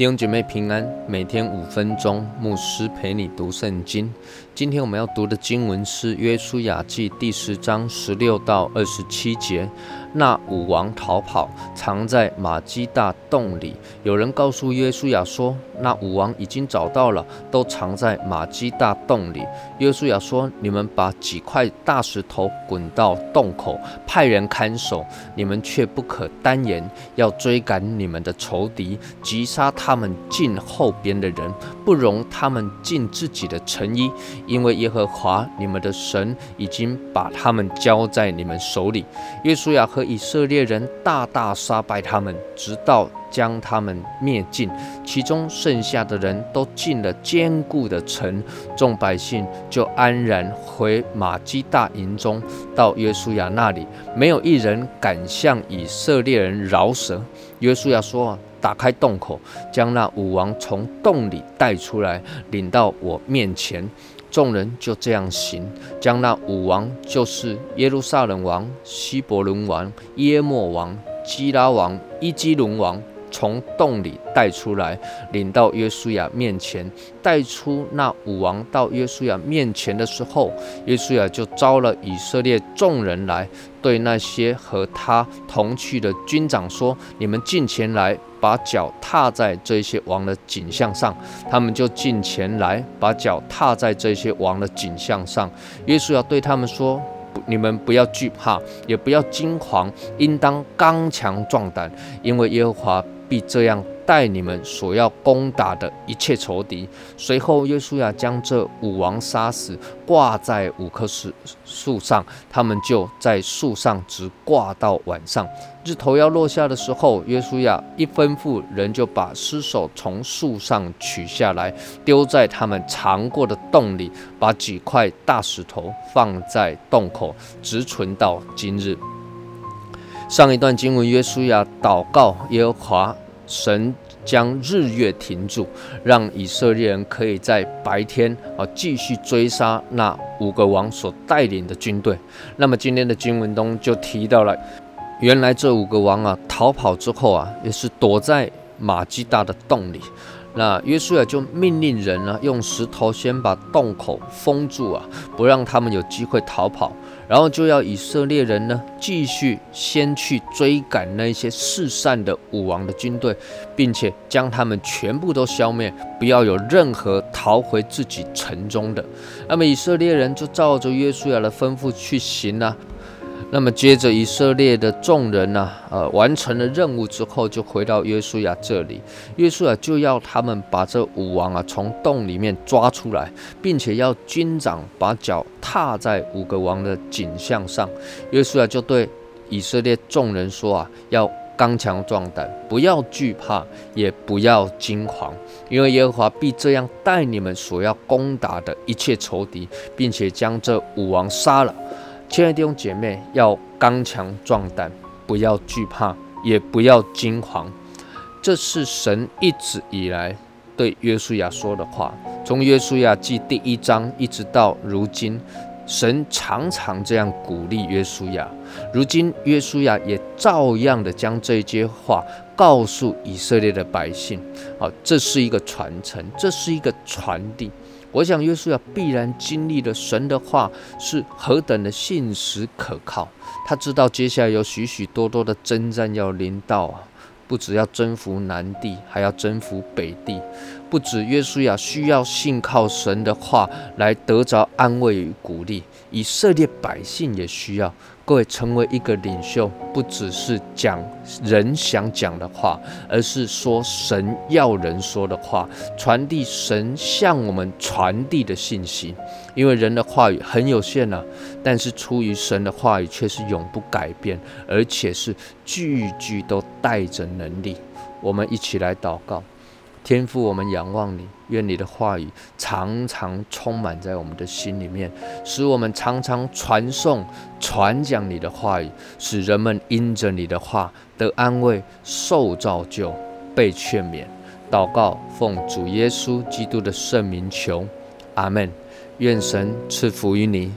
弟兄姐妹平安，每天五分钟，牧师陪你读圣经。今天我们要读的经文是《约书亚记》第十章十六到二十七节。那武王逃跑，藏在马基大洞里。有人告诉约书亚说：“那武王已经找到了，都藏在马基大洞里。”约书亚说：“你们把几块大石头滚到洞口，派人看守。你们却不可单言，要追赶你们的仇敌，击杀他们近后边的人，不容他们进自己的城邑。”因为耶和华你们的神已经把他们交在你们手里，约书亚和以色列人大大杀败他们，直到将他们灭尽。其中剩下的人都进了坚固的城，众百姓就安然回马基大营中，到约书亚那里，没有一人敢向以色列人饶舌。约书亚说：“打开洞口，将那武王从洞里带出来，领到我面前。”众人就这样行，将那武王，就是耶路撒冷王、希伯伦王、耶莫王、基拉王、伊基伦王。从洞里带出来，领到约书亚面前。带出那武王到约书亚面前的时候，约书亚就招了以色列众人来，对那些和他同去的军长说：“你们进前来，把脚踏在这些王的景象上。”他们就进前来，把脚踏在这些王的景象上。约书亚对他们说。你们不要惧怕，也不要惊惶，应当刚强壮胆，因为耶和华必这样。带你们所要攻打的一切仇敌。随后，约书亚将这五王杀死，挂在五棵树树上。他们就在树上直挂到晚上。日头要落下的时候，约书亚一吩咐人，就把尸首从树上取下来，丢在他们藏过的洞里，把几块大石头放在洞口，直存到今日。上一段经文，约书亚祷告耶和华。神将日月停住，让以色列人可以在白天啊继续追杀那五个王所带领的军队。那么今天的经文中就提到了，原来这五个王啊逃跑之后啊，也是躲在马基大的洞里。那约书亚就命令人呢，用石头先把洞口封住啊，不让他们有机会逃跑。然后就要以色列人呢，继续先去追赶那些四散的武王的军队，并且将他们全部都消灭，不要有任何逃回自己城中的。那么以色列人就照着约书亚的吩咐去行了。那么接着，以色列的众人呢，呃，完成了任务之后，就回到约书亚这里。约书亚就要他们把这五王啊从洞里面抓出来，并且要军长把脚踏在五个王的颈项上。约书亚就对以色列众人说啊，要刚强壮胆，不要惧怕，也不要惊慌，因为耶和华必这样带你们所要攻打的一切仇敌，并且将这五王杀了。亲爱的弟兄姐妹，要刚强壮胆，不要惧怕，也不要惊慌。这是神一直以来对约书亚说的话。从约书亚记第一章一直到如今，神常常这样鼓励约书亚。如今约书亚也照样的将这些话告诉以色列的百姓。啊，这是一个传承，这是一个传递。我想，约书亚必然经历了神的话是何等的信实可靠。他知道接下来有许许多多的征战要临到啊，不只要征服南地，还要征服北地。不止约书亚需要信靠神的话来得着安慰与鼓励，以色列百姓也需要。各位成为一个领袖，不只是讲人想讲的话，而是说神要人说的话，传递神向我们传递的信息。因为人的话语很有限呐，但是出于神的话语却是永不改变，而且是句句都带着能力。我们一起来祷告。天父，我们仰望你，愿你的话语常常充满在我们的心里面，使我们常常传颂、传讲你的话语，使人们因着你的话得安慰、受造就、被劝勉。祷告，奉主耶稣基督的圣名求，阿门。愿神赐福于你。